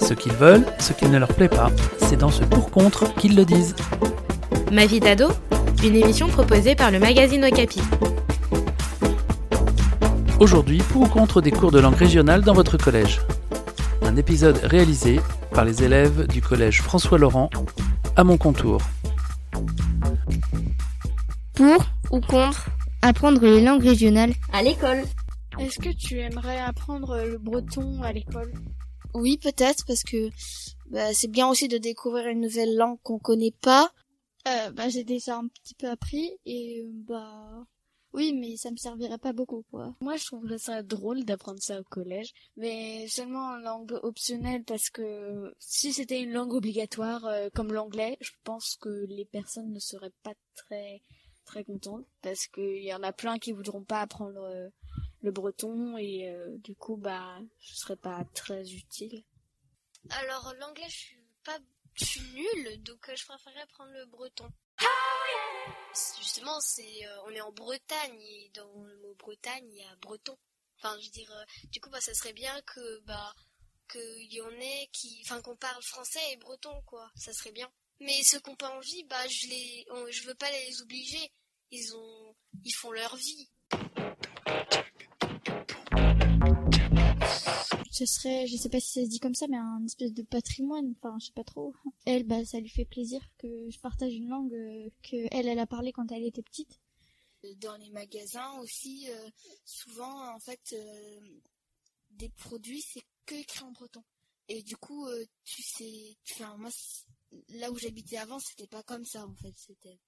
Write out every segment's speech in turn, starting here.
Ce qu'ils veulent, ce qui ne leur plaît pas, c'est dans ce pour-contre qu'ils le disent. Ma vie d'ado Une émission proposée par le magazine Okapi. Aujourd'hui, pour ou contre des cours de langue régionale dans votre collège? Un épisode réalisé par les élèves du collège François Laurent à mon contour. Pour ou contre apprendre les langues régionales? À l'école. Est-ce que tu aimerais apprendre le breton à l'école? Oui, peut-être, parce que bah, c'est bien aussi de découvrir une nouvelle langue qu'on connaît pas. euh, Bah j'ai déjà un petit peu appris et bah oui, mais ça me servirait pas beaucoup quoi. Moi, je trouverais ça drôle d'apprendre ça au collège, mais seulement en langue optionnelle parce que si c'était une langue obligatoire euh, comme l'anglais, je pense que les personnes ne seraient pas très très contentes parce qu'il y en a plein qui voudront pas apprendre euh, le breton et euh, du coup bah ce serait pas très utile. Alors l'anglais, je suis pas, je nulle, donc euh, je préférerais prendre le breton. Justement, c'est, euh, on est en Bretagne et dans le mot Bretagne, il y a breton. Enfin, je veux dire, du coup, bah, ça serait bien que, bah, qu'il y en ait qui, enfin, qu'on parle français et breton, quoi. Ça serait bien. Mais ceux qui n'ont pas envie, bah, je les, on- je veux pas les obliger. Ils ont, ils font leur vie. Ce serait, je sais pas si ça se dit comme ça, mais un espèce de patrimoine. Enfin, je sais pas trop. Elle, bah, ça lui fait plaisir que je partage une langue euh, que elle, elle a parlé quand elle était petite. Dans les magasins aussi, euh, souvent en fait, euh, des produits c'est que écrit en breton. Et du coup, tu sais, enfin moi, là où j'habitais avant, c'était pas comme ça en fait. C'était,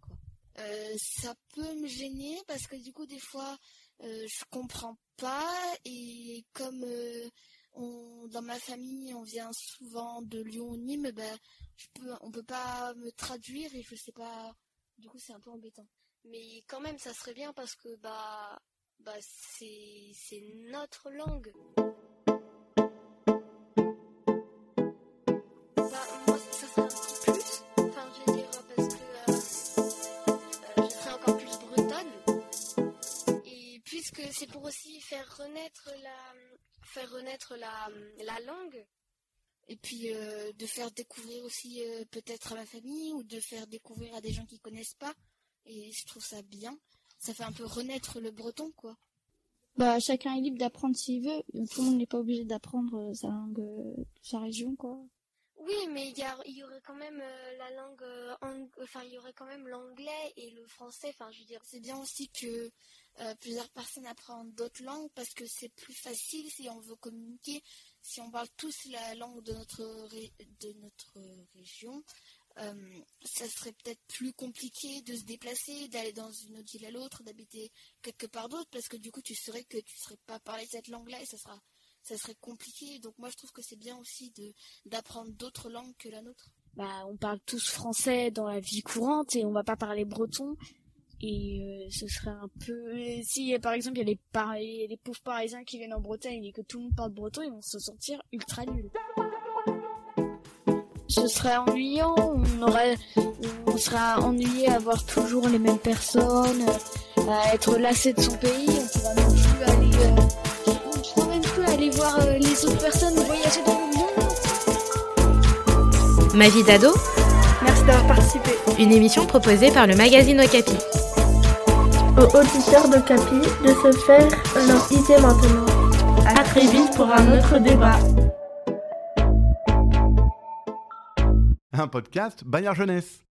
quoi. Euh, ça peut me gêner parce que du coup des fois euh, je comprends pas et comme euh, on, dans ma famille on vient souvent de Lyon Nîmes ben je peux on peut pas me traduire et je sais pas du coup c'est un peu embêtant Mais quand même, ça serait bien parce que, bah, bah, c'est, c'est notre langue. Pour aussi faire renaître la, faire renaître la, la langue. et puis euh, de faire découvrir aussi euh, peut-être à ma famille ou de faire découvrir à des gens qui connaissent pas et je trouve ça bien ça fait un peu renaître le breton quoi Bah, chacun est libre d'apprendre s'il veut. Tout le monde n'est pas obligé d'apprendre euh, sa langue sa région, quoi. Oui, mais il y, y aurait quand même euh, la langue, euh, enfin, il y aurait quand même l'anglais et le français. Enfin, je veux dire, c'est bien aussi que euh, plusieurs personnes apprennent d'autres langues parce que c'est plus facile si on veut communiquer si on parle tous la langue de notre de notre région ça serait peut-être plus compliqué de se déplacer, d'aller dans une autre ville à l'autre, d'habiter quelque part d'autre, parce que du coup tu saurais que tu ne saurais pas parler cette langue-là et ça sera ça serait compliqué. Donc moi je trouve que c'est bien aussi de d'apprendre d'autres langues que la nôtre. Bah, on parle tous français dans la vie courante et on va pas parler breton. Et euh, ce serait un peu... Si, par exemple, il y a les, pauvres Parisiens qui viennent en Bretagne et que tout le monde parle breton, ils vont se sentir ultra nuls. Ce serait ennuyant, on aurait, on serait ennuyé à voir toujours les mêmes personnes, à être lassé de son pays, on pourra voir euh, les autres personnes voyager dans le monde. Ma vie d'ado Merci d'avoir participé. Une émission proposée par le magazine Okapi. Aux auditeurs de Capi de se faire leur idée maintenant. À très vite pour un autre débat. Un podcast Bayard Jeunesse.